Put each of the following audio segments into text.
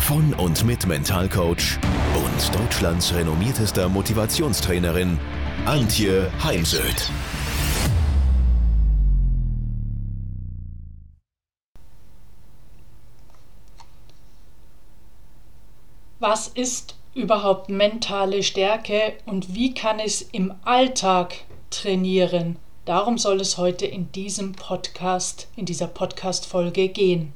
von und mit Mentalcoach und Deutschlands renommiertester Motivationstrainerin Antje Heimsöth. Was ist überhaupt mentale Stärke und wie kann es im Alltag trainieren? Darum soll es heute in diesem Podcast, in dieser Podcast-Folge gehen.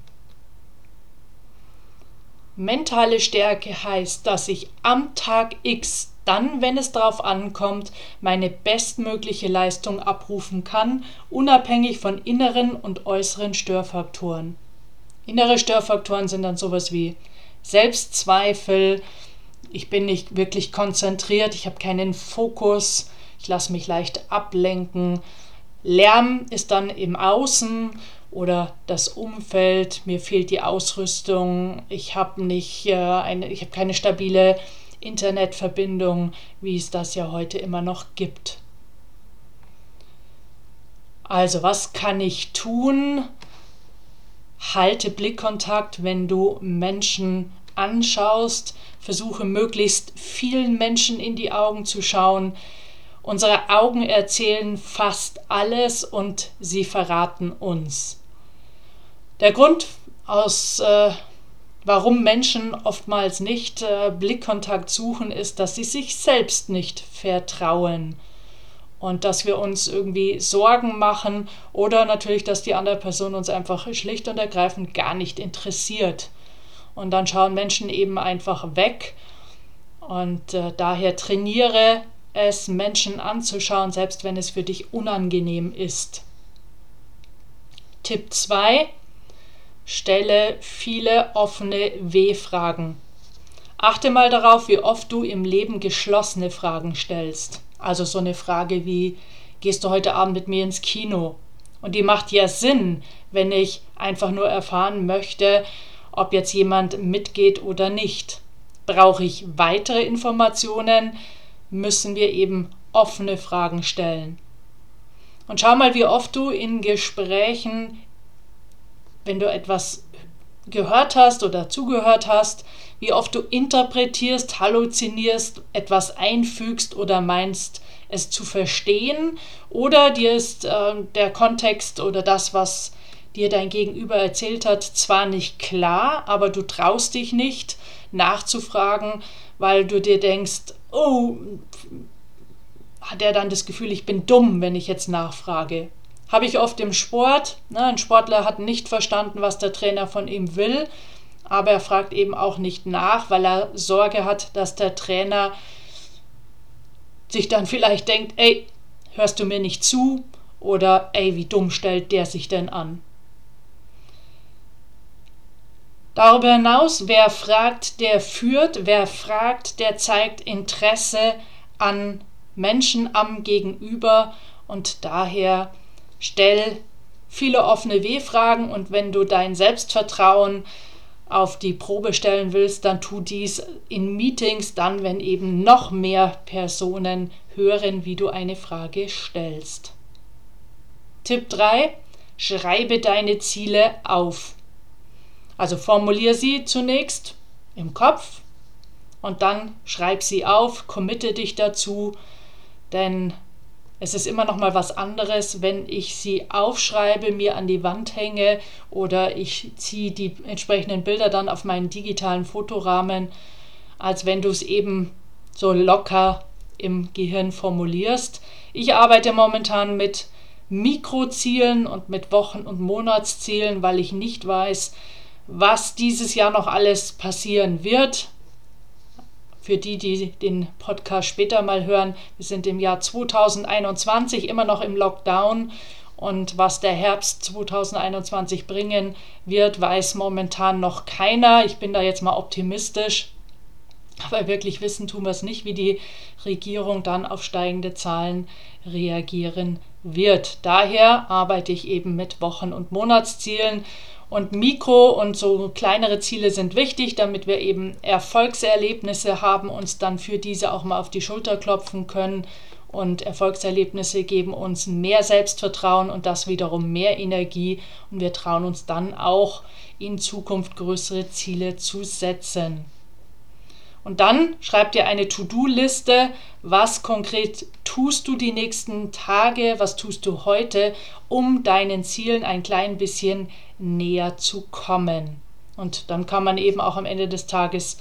Mentale Stärke heißt, dass ich am Tag X dann, wenn es darauf ankommt, meine bestmögliche Leistung abrufen kann, unabhängig von inneren und äußeren Störfaktoren. Innere Störfaktoren sind dann sowas wie Selbstzweifel, ich bin nicht wirklich konzentriert, ich habe keinen Fokus, ich lasse mich leicht ablenken. Lärm ist dann im Außen oder das Umfeld, mir fehlt die Ausrüstung, ich habe nicht äh, eine, ich habe keine stabile Internetverbindung, wie es das ja heute immer noch gibt. Also, was kann ich tun? Halte Blickkontakt, wenn du Menschen anschaust, versuche möglichst vielen Menschen in die Augen zu schauen. Unsere Augen erzählen fast alles und sie verraten uns. Der Grund, aus, äh, warum Menschen oftmals nicht äh, Blickkontakt suchen, ist, dass sie sich selbst nicht vertrauen und dass wir uns irgendwie Sorgen machen oder natürlich, dass die andere Person uns einfach schlicht und ergreifend gar nicht interessiert. Und dann schauen Menschen eben einfach weg und äh, daher trainiere es, Menschen anzuschauen, selbst wenn es für dich unangenehm ist. Tipp 2 Stelle viele offene W-Fragen. Achte mal darauf, wie oft du im Leben geschlossene Fragen stellst. Also so eine Frage wie, gehst du heute Abend mit mir ins Kino? Und die macht ja Sinn, wenn ich einfach nur erfahren möchte, ob jetzt jemand mitgeht oder nicht. Brauche ich weitere Informationen, müssen wir eben offene Fragen stellen. Und schau mal, wie oft du in Gesprächen wenn du etwas gehört hast oder zugehört hast, wie oft du interpretierst, halluzinierst, etwas einfügst oder meinst, es zu verstehen, oder dir ist äh, der Kontext oder das, was dir dein Gegenüber erzählt hat, zwar nicht klar, aber du traust dich nicht nachzufragen, weil du dir denkst, oh, hat er dann das Gefühl, ich bin dumm, wenn ich jetzt nachfrage. Habe ich oft im Sport. Ne? Ein Sportler hat nicht verstanden, was der Trainer von ihm will, aber er fragt eben auch nicht nach, weil er Sorge hat, dass der Trainer sich dann vielleicht denkt, ey, hörst du mir nicht zu? Oder ey, wie dumm stellt der sich denn an? Darüber hinaus, wer fragt, der führt, wer fragt, der zeigt Interesse an Menschen am Gegenüber und daher Stell viele offene W-Fragen und wenn du dein Selbstvertrauen auf die Probe stellen willst, dann tu dies in Meetings, dann wenn eben noch mehr Personen hören, wie du eine Frage stellst. Tipp 3. Schreibe deine Ziele auf. Also formulier sie zunächst im Kopf und dann schreib sie auf, committe dich dazu, denn es ist immer noch mal was anderes, wenn ich sie aufschreibe, mir an die Wand hänge oder ich ziehe die entsprechenden Bilder dann auf meinen digitalen Fotorahmen, als wenn du es eben so locker im Gehirn formulierst. Ich arbeite momentan mit Mikrozielen und mit Wochen- und Monatszielen, weil ich nicht weiß, was dieses Jahr noch alles passieren wird für die, die den Podcast später mal hören, wir sind im Jahr 2021 immer noch im Lockdown und was der Herbst 2021 bringen wird, weiß momentan noch keiner. Ich bin da jetzt mal optimistisch. Aber wirklich wissen tun wir es nicht, wie die Regierung dann auf steigende Zahlen reagieren wird. Daher arbeite ich eben mit Wochen- und Monatszielen. Und Mikro- und so kleinere Ziele sind wichtig, damit wir eben Erfolgserlebnisse haben, uns dann für diese auch mal auf die Schulter klopfen können. Und Erfolgserlebnisse geben uns mehr Selbstvertrauen und das wiederum mehr Energie. Und wir trauen uns dann auch in Zukunft größere Ziele zu setzen. Und dann schreib dir eine To-Do-Liste, was konkret tust du die nächsten Tage, was tust du heute, um deinen Zielen ein klein bisschen näher zu kommen. Und dann kann man eben auch am Ende des Tages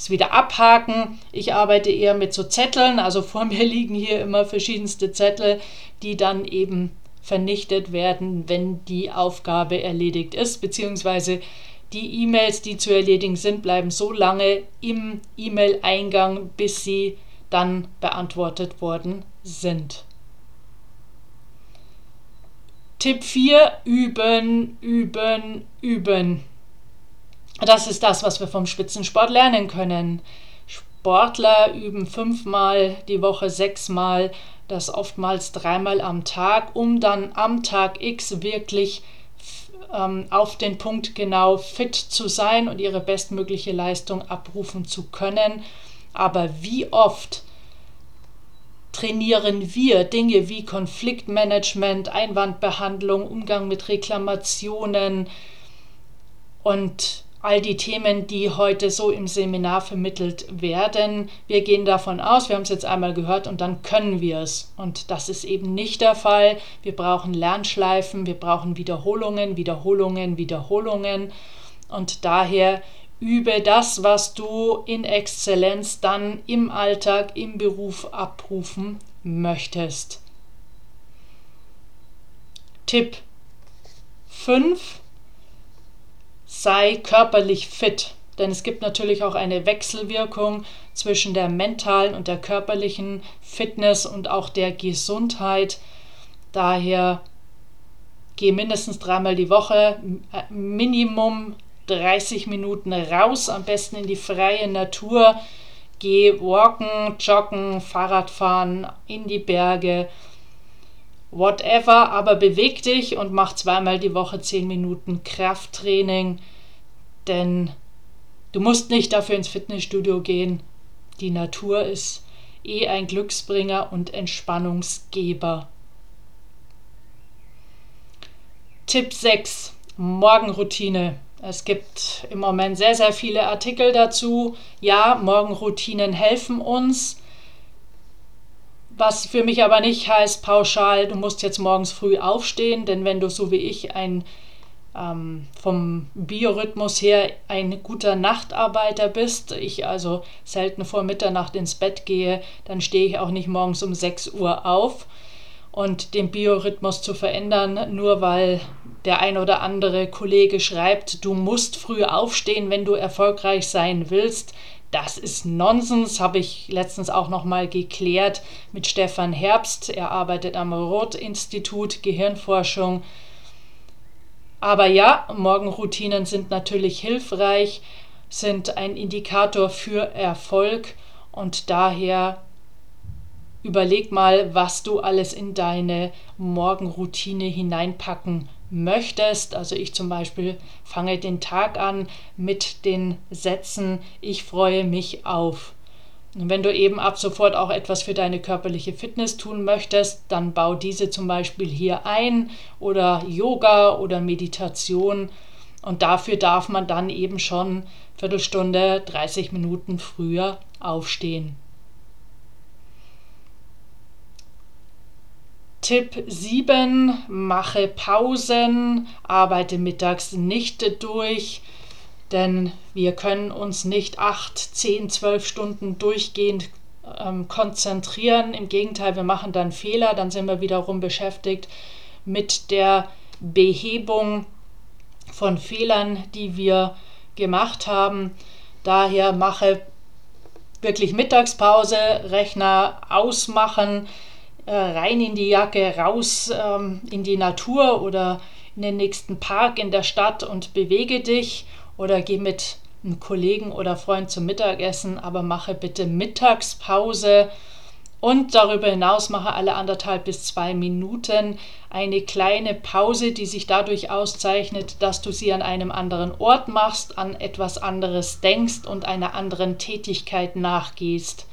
es wieder abhaken. Ich arbeite eher mit so Zetteln, also vor mir liegen hier immer verschiedenste Zettel, die dann eben vernichtet werden, wenn die Aufgabe erledigt ist, beziehungsweise die E-Mails, die zu erledigen sind, bleiben so lange im E-Mail-Eingang, bis sie dann beantwortet worden sind. Tipp 4, üben, üben, üben. Das ist das, was wir vom Spitzensport lernen können. Sportler üben fünfmal die Woche, sechsmal, das oftmals dreimal am Tag, um dann am Tag X wirklich ähm, auf den Punkt genau fit zu sein und ihre bestmögliche Leistung abrufen zu können. Aber wie oft trainieren wir Dinge wie Konfliktmanagement, Einwandbehandlung, Umgang mit Reklamationen und all die Themen, die heute so im Seminar vermittelt werden. Wir gehen davon aus, wir haben es jetzt einmal gehört und dann können wir es. Und das ist eben nicht der Fall. Wir brauchen Lernschleifen, wir brauchen Wiederholungen, Wiederholungen, Wiederholungen. Und daher übe das, was du in Exzellenz dann im Alltag, im Beruf abrufen möchtest. Tipp 5 sei körperlich fit. Denn es gibt natürlich auch eine Wechselwirkung zwischen der mentalen und der körperlichen Fitness und auch der Gesundheit. Daher geh mindestens dreimal die Woche, äh, Minimum 30 Minuten raus, am besten in die freie Natur. Geh walken, joggen, Fahrradfahren, in die Berge whatever, aber beweg dich und mach zweimal die Woche zehn Minuten Krafttraining, denn du musst nicht dafür ins Fitnessstudio gehen. Die Natur ist eh ein Glücksbringer und Entspannungsgeber. Tipp 6. Morgenroutine. Es gibt im Moment sehr, sehr viele Artikel dazu. Ja, Morgenroutinen helfen uns. Was für mich aber nicht heißt pauschal, du musst jetzt morgens früh aufstehen, denn wenn du so wie ich ein ähm, vom Biorhythmus her ein guter Nachtarbeiter bist, ich also selten vor Mitternacht ins Bett gehe, dann stehe ich auch nicht morgens um 6 Uhr auf. Und den Biorhythmus zu verändern, nur weil der ein oder andere Kollege schreibt, du musst früh aufstehen, wenn du erfolgreich sein willst, das ist Nonsens, habe ich letztens auch noch mal geklärt mit Stefan Herbst. Er arbeitet am Roth-Institut Gehirnforschung. Aber ja, Morgenroutinen sind natürlich hilfreich, sind ein Indikator für Erfolg und daher überleg mal, was du alles in deine Morgenroutine hineinpacken möchtest. Also ich zum Beispiel fange den Tag an mit den Sätzen, ich freue mich auf. Und wenn du eben ab sofort auch etwas für deine körperliche Fitness tun möchtest, dann bau diese zum Beispiel hier ein oder Yoga oder Meditation. Und dafür darf man dann eben schon Viertelstunde, 30 Minuten früher aufstehen. Tipp 7, mache Pausen, arbeite mittags nicht durch, denn wir können uns nicht 8, 10, 12 Stunden durchgehend ähm, konzentrieren. Im Gegenteil, wir machen dann Fehler, dann sind wir wiederum beschäftigt mit der Behebung von Fehlern, die wir gemacht haben. Daher mache wirklich Mittagspause, Rechner ausmachen, äh, rein in die Jacke, raus ähm, in die Natur oder in den nächsten Park in der Stadt und bewege dich oder geh mit einen Kollegen oder Freund zum Mittagessen, aber mache bitte Mittagspause und darüber hinaus mache alle anderthalb bis zwei Minuten eine kleine Pause, die sich dadurch auszeichnet, dass du sie an einem anderen Ort machst, an etwas anderes denkst und einer anderen Tätigkeit nachgehst.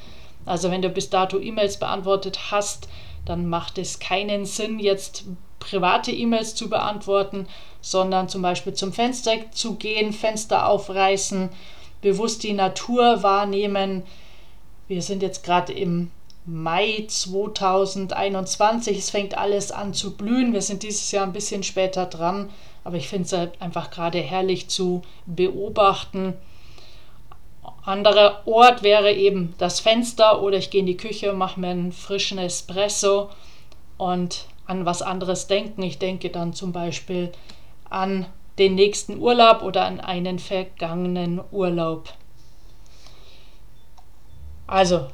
Also wenn du bis dato E-Mails beantwortet hast, dann macht es keinen Sinn, jetzt private E-Mails zu beantworten, sondern zum Beispiel zum Fenster zu gehen, Fenster aufreißen, bewusst die Natur wahrnehmen. Wir sind jetzt gerade im Mai 2021. Es fängt alles an zu blühen. Wir sind dieses Jahr ein bisschen später dran, aber ich finde es halt einfach gerade herrlich zu beobachten. Anderer Ort wäre eben das Fenster oder ich gehe in die Küche, mache mir einen frischen Espresso und an was anderes denken. Ich denke dann zum Beispiel an den nächsten Urlaub oder an einen vergangenen Urlaub. Also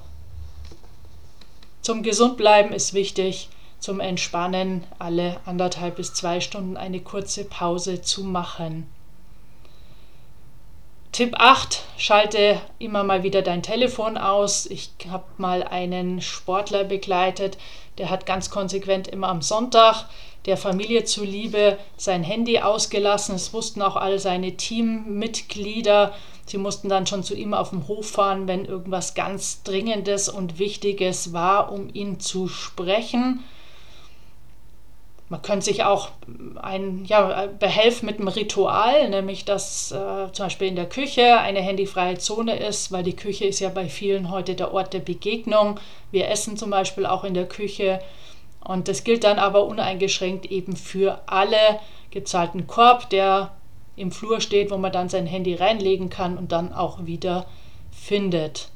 zum Gesundbleiben ist wichtig, zum Entspannen alle anderthalb bis zwei Stunden eine kurze Pause zu machen. Tipp 8, schalte immer mal wieder dein Telefon aus. Ich habe mal einen Sportler begleitet, der hat ganz konsequent immer am Sonntag der Familie zuliebe sein Handy ausgelassen. Es wussten auch all seine Teammitglieder. Sie mussten dann schon zu ihm auf dem Hof fahren, wenn irgendwas ganz Dringendes und Wichtiges war, um ihn zu sprechen. Man könnte sich auch ein, ja, behelfen mit einem Ritual, nämlich dass äh, zum Beispiel in der Küche eine handyfreie Zone ist, weil die Küche ist ja bei vielen heute der Ort der Begegnung. Wir essen zum Beispiel auch in der Küche und das gilt dann aber uneingeschränkt eben für alle gezahlten Korb, der im Flur steht, wo man dann sein Handy reinlegen kann und dann auch wieder findet.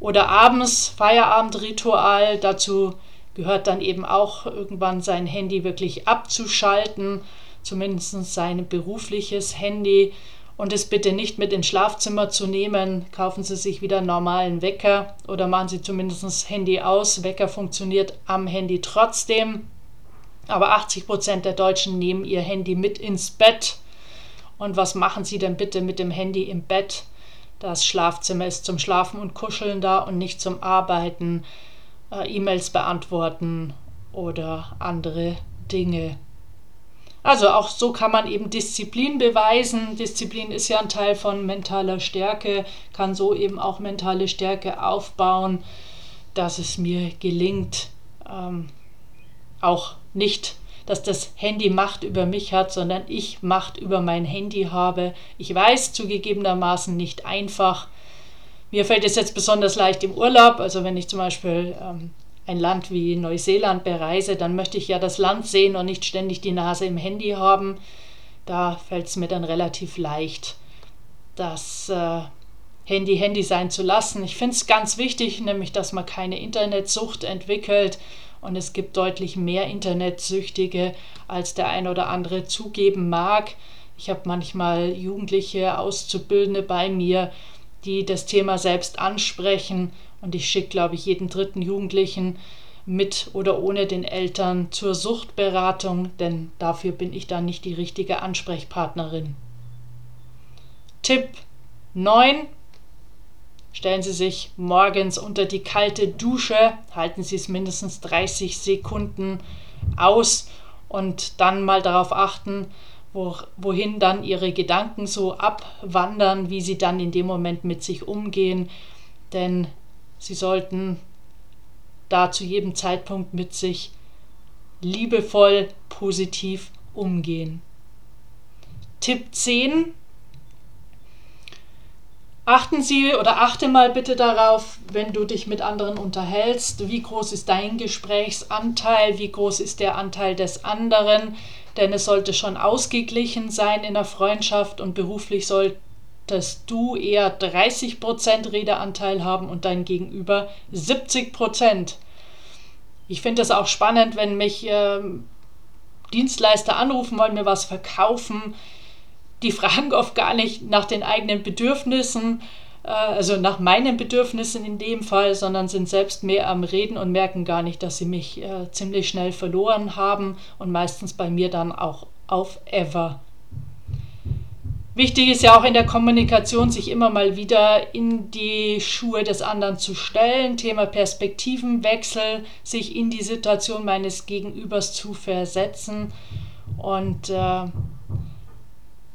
Oder abends Feierabendritual, dazu gehört dann eben auch irgendwann sein Handy wirklich abzuschalten, zumindest sein berufliches Handy und es bitte nicht mit ins Schlafzimmer zu nehmen. Kaufen Sie sich wieder einen normalen Wecker oder machen Sie zumindest das Handy aus. Wecker funktioniert am Handy trotzdem. Aber 80 Prozent der Deutschen nehmen ihr Handy mit ins Bett. Und was machen Sie denn bitte mit dem Handy im Bett? Das Schlafzimmer ist zum Schlafen und Kuscheln da und nicht zum Arbeiten, äh, E-Mails beantworten oder andere Dinge. Also auch so kann man eben Disziplin beweisen. Disziplin ist ja ein Teil von mentaler Stärke, kann so eben auch mentale Stärke aufbauen, dass es mir gelingt, ähm, auch nicht, dass das Handy Macht über mich hat, sondern ich Macht über mein Handy habe. Ich weiß zugegebenermaßen nicht einfach. Mir fällt es jetzt besonders leicht im Urlaub, also wenn ich zum Beispiel ähm, ein Land wie Neuseeland bereise, dann möchte ich ja das Land sehen und nicht ständig die Nase im Handy haben. Da fällt es mir dann relativ leicht, das äh, Handy Handy sein zu lassen. Ich finde es ganz wichtig, nämlich dass man keine Internetsucht entwickelt und es gibt deutlich mehr Internetsüchtige, als der ein oder andere zugeben mag. Ich habe manchmal Jugendliche, Auszubildende bei mir, die das Thema selbst ansprechen und ich schicke, glaube ich, jeden dritten Jugendlichen mit oder ohne den Eltern zur Suchtberatung, denn dafür bin ich dann nicht die richtige Ansprechpartnerin. Tipp 9. Stellen Sie sich morgens unter die kalte Dusche, halten Sie es mindestens 30 Sekunden aus und dann mal darauf achten, wo, wohin dann Ihre Gedanken so abwandern, wie Sie dann in dem Moment mit sich umgehen. Denn Sie sollten da zu jedem Zeitpunkt mit sich liebevoll, positiv umgehen. Tipp 10. Achten Sie oder achte mal bitte darauf, wenn du dich mit anderen unterhältst, wie groß ist dein Gesprächsanteil, wie groß ist der Anteil des anderen, denn es sollte schon ausgeglichen sein in der Freundschaft und beruflich soll, dass du eher 30% Redeanteil haben und dein Gegenüber 70%. Ich finde es auch spannend, wenn mich äh, Dienstleister anrufen, wollen mir was verkaufen. Die fragen oft gar nicht nach den eigenen Bedürfnissen, also nach meinen Bedürfnissen in dem Fall, sondern sind selbst mehr am Reden und merken gar nicht, dass sie mich äh, ziemlich schnell verloren haben und meistens bei mir dann auch auf Ever Wichtig ist ja auch in der Kommunikation, sich immer mal wieder in die Schuhe des anderen zu stellen. Thema Perspektivenwechsel, sich in die Situation meines Gegenübers zu versetzen. Und äh,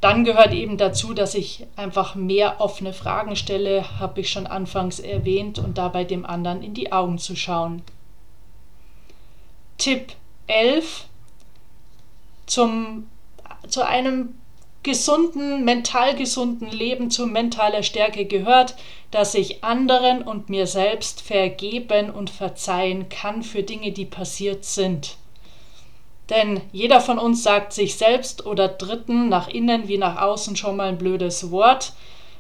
dann gehört eben dazu, dass ich einfach mehr offene Fragen stelle, habe ich schon anfangs erwähnt, und dabei dem anderen in die Augen zu schauen. Tipp 11 zum, zu einem gesunden, mental gesunden Leben zu mentaler Stärke gehört, dass ich anderen und mir selbst vergeben und verzeihen kann für Dinge, die passiert sind. Denn jeder von uns sagt sich selbst oder Dritten nach innen wie nach außen schon mal ein blödes Wort,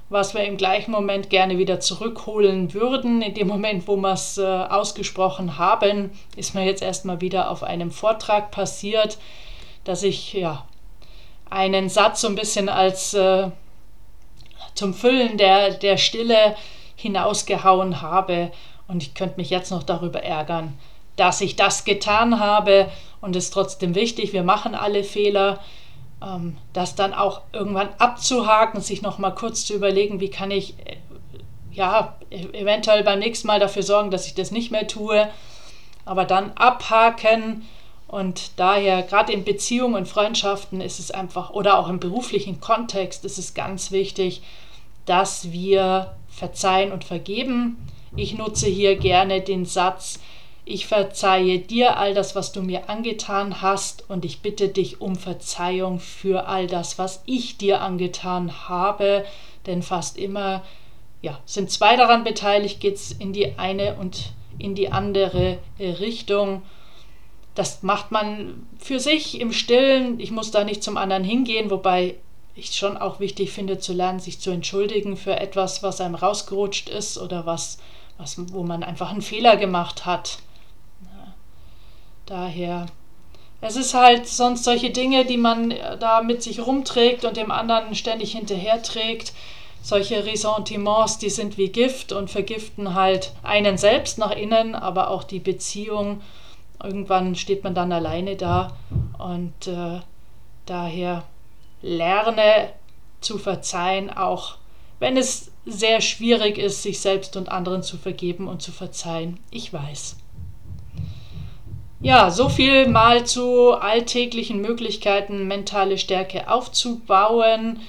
was wir im gleichen Moment gerne wieder zurückholen würden. In dem Moment, wo wir es äh, ausgesprochen haben, ist mir jetzt erstmal wieder auf einem Vortrag passiert, dass ich ja einen Satz so ein bisschen als äh, zum Füllen der, der Stille hinausgehauen habe. Und ich könnte mich jetzt noch darüber ärgern, dass ich das getan habe. Und es ist trotzdem wichtig, wir machen alle Fehler. Ähm, das dann auch irgendwann abzuhaken, sich nochmal kurz zu überlegen, wie kann ich äh, ja eventuell beim nächsten Mal dafür sorgen, dass ich das nicht mehr tue. Aber dann abhaken und daher, gerade in Beziehungen und Freundschaften ist es einfach, oder auch im beruflichen Kontext ist es ganz wichtig, dass wir verzeihen und vergeben. Ich nutze hier gerne den Satz, ich verzeihe dir all das, was du mir angetan hast, und ich bitte dich um Verzeihung für all das, was ich dir angetan habe. Denn fast immer ja, sind zwei daran beteiligt, geht es in die eine und in die andere Richtung das macht man für sich im Stillen. Ich muss da nicht zum anderen hingehen, wobei ich schon auch wichtig finde zu lernen, sich zu entschuldigen für etwas, was einem rausgerutscht ist oder was, was wo man einfach einen Fehler gemacht hat. Daher. Es ist halt sonst solche Dinge, die man da mit sich rumträgt und dem anderen ständig hinterherträgt. Solche Ressentiments, die sind wie Gift und vergiften halt einen selbst nach innen, aber auch die Beziehung Irgendwann steht man dann alleine da und äh, daher lerne zu verzeihen, auch wenn es sehr schwierig ist, sich selbst und anderen zu vergeben und zu verzeihen. Ich weiß. Ja, so viel mal zu alltäglichen Möglichkeiten, mentale Stärke aufzubauen.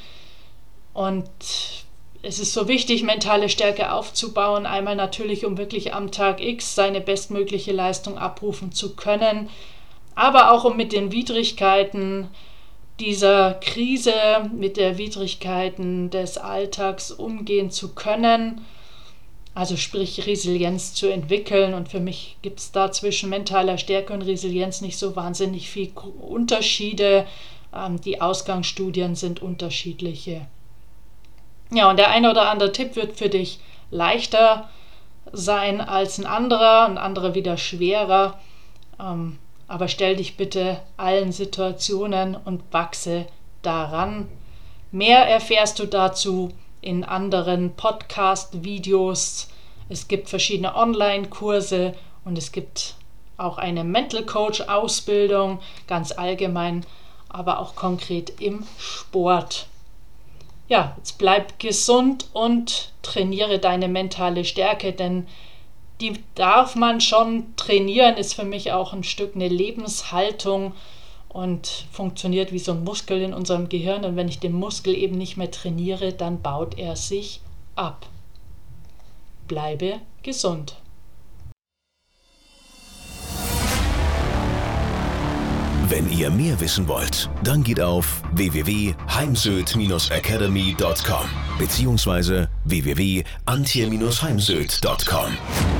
Und es ist so wichtig, mentale Stärke aufzubauen. Einmal natürlich, um wirklich am Tag X seine bestmögliche Leistung abrufen zu können, aber auch um mit den Widrigkeiten dieser Krise, mit der Widrigkeiten des Alltags umgehen zu können. Also sprich Resilienz zu entwickeln. Und für mich gibt es da zwischen mentaler Stärke und Resilienz nicht so wahnsinnig viel Unterschiede. Ähm, die Ausgangsstudien sind unterschiedliche. Ja, und der eine oder andere Tipp wird für dich leichter sein als ein anderer, ein anderer wieder schwerer. Ähm, aber stell dich bitte allen Situationen und wachse daran. Mehr erfährst du dazu in anderen Podcast-Videos. Es gibt verschiedene Online-Kurse und es gibt auch eine Mental Coach-Ausbildung, ganz allgemein, aber auch konkret im Sport ja, jetzt bleib gesund und trainiere deine mentale Stärke, denn die darf man schon trainieren, ist für mich auch ein Stück eine Lebenshaltung und funktioniert wie so ein Muskel in unserem Gehirn. Und wenn ich den Muskel eben nicht mehr trainiere, dann baut er sich ab. Bleibe gesund. Wenn ihr mehr wissen wollt, dann geht auf www.heimsöd-academy.com bzw. www.antje-heimsöd.com.